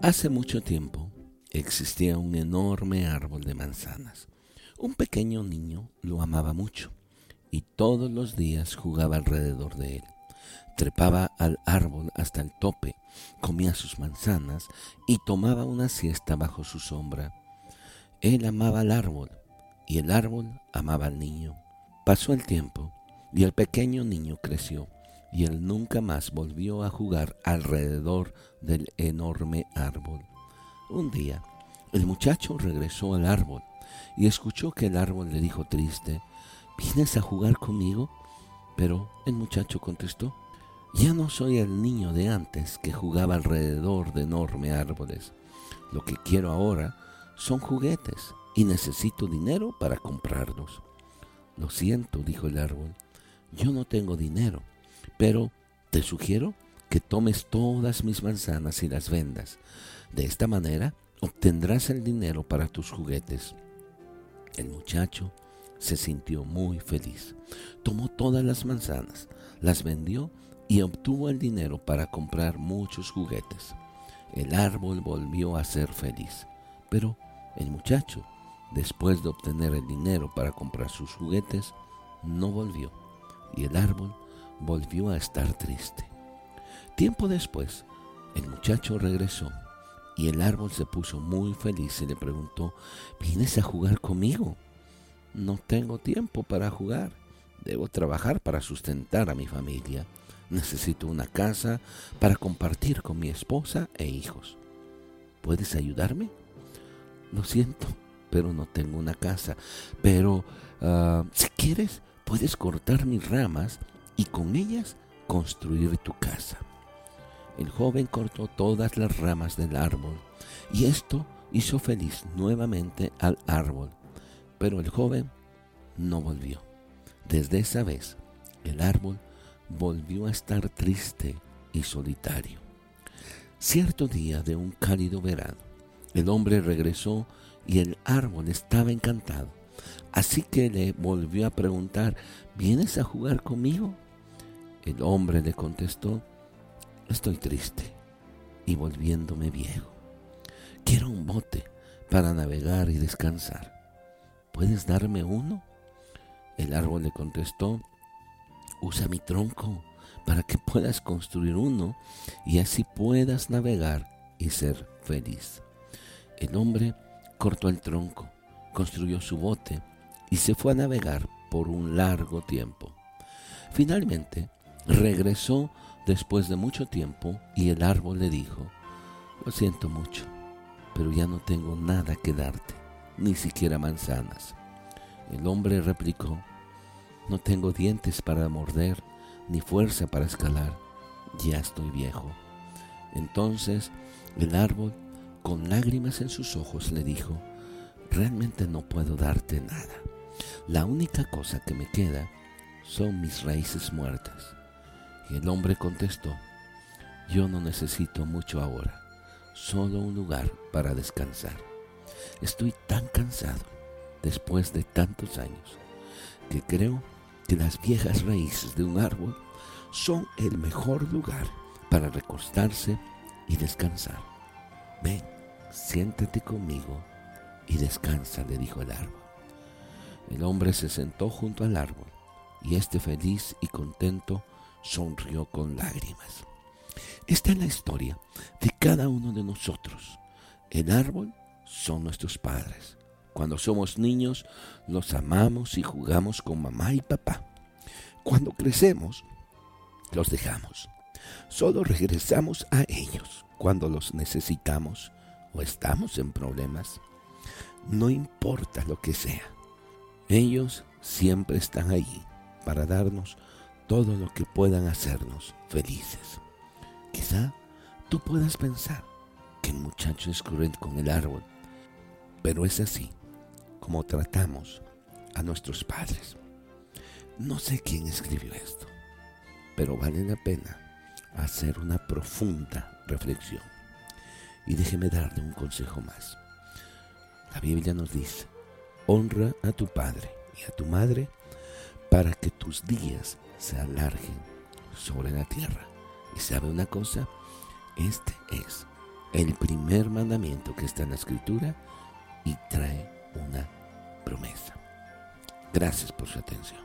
Hace mucho tiempo existía un enorme árbol de manzanas. Un pequeño niño lo amaba mucho y todos los días jugaba alrededor de él. Trepaba al árbol hasta el tope, comía sus manzanas y tomaba una siesta bajo su sombra. Él amaba al árbol y el árbol amaba al niño. Pasó el tiempo y el pequeño niño creció y él nunca más volvió a jugar alrededor del enorme árbol. Un día, el muchacho regresó al árbol y escuchó que el árbol le dijo triste, ¿vienes a jugar conmigo? Pero el muchacho contestó, ya no soy el niño de antes que jugaba alrededor de enormes árboles. Lo que quiero ahora son juguetes y necesito dinero para comprarlos. Lo siento, dijo el árbol, yo no tengo dinero pero te sugiero que tomes todas mis manzanas y las vendas. De esta manera obtendrás el dinero para tus juguetes. El muchacho se sintió muy feliz. Tomó todas las manzanas, las vendió y obtuvo el dinero para comprar muchos juguetes. El árbol volvió a ser feliz, pero el muchacho, después de obtener el dinero para comprar sus juguetes, no volvió y el árbol volvió a estar triste. Tiempo después, el muchacho regresó y el árbol se puso muy feliz y le preguntó, ¿vienes a jugar conmigo? No tengo tiempo para jugar. Debo trabajar para sustentar a mi familia. Necesito una casa para compartir con mi esposa e hijos. ¿Puedes ayudarme? Lo siento, pero no tengo una casa. Pero ah, si quieres, puedes cortar mis ramas y con ellas construir tu casa. El joven cortó todas las ramas del árbol y esto hizo feliz nuevamente al árbol. Pero el joven no volvió. Desde esa vez, el árbol volvió a estar triste y solitario. Cierto día de un cálido verano, el hombre regresó y el árbol estaba encantado. Así que le volvió a preguntar, ¿vienes a jugar conmigo? El hombre le contestó, estoy triste y volviéndome viejo. Quiero un bote para navegar y descansar. ¿Puedes darme uno? El árbol le contestó, usa mi tronco para que puedas construir uno y así puedas navegar y ser feliz. El hombre cortó el tronco, construyó su bote y se fue a navegar por un largo tiempo. Finalmente, Regresó después de mucho tiempo y el árbol le dijo, lo siento mucho, pero ya no tengo nada que darte, ni siquiera manzanas. El hombre replicó, no tengo dientes para morder, ni fuerza para escalar, ya estoy viejo. Entonces el árbol, con lágrimas en sus ojos, le dijo, realmente no puedo darte nada. La única cosa que me queda son mis raíces muertas. Y el hombre contestó, yo no necesito mucho ahora, solo un lugar para descansar. Estoy tan cansado después de tantos años que creo que las viejas raíces de un árbol son el mejor lugar para recostarse y descansar. Ven, siéntate conmigo y descansa, le dijo el árbol. El hombre se sentó junto al árbol y este feliz y contento sonrió con lágrimas. Esta es la historia de cada uno de nosotros. El árbol son nuestros padres. Cuando somos niños, los amamos y jugamos con mamá y papá. Cuando crecemos, los dejamos. Solo regresamos a ellos cuando los necesitamos o estamos en problemas. No importa lo que sea. Ellos siempre están ahí para darnos todo lo que puedan hacernos felices. Quizá tú puedas pensar que el muchacho es cruel con el árbol, pero es así como tratamos a nuestros padres. No sé quién escribió esto, pero vale la pena hacer una profunda reflexión. Y déjeme darle un consejo más. La Biblia nos dice, honra a tu padre y a tu madre para que tus días se alarguen sobre la tierra. Y sabe una cosa, este es el primer mandamiento que está en la escritura y trae una promesa. Gracias por su atención.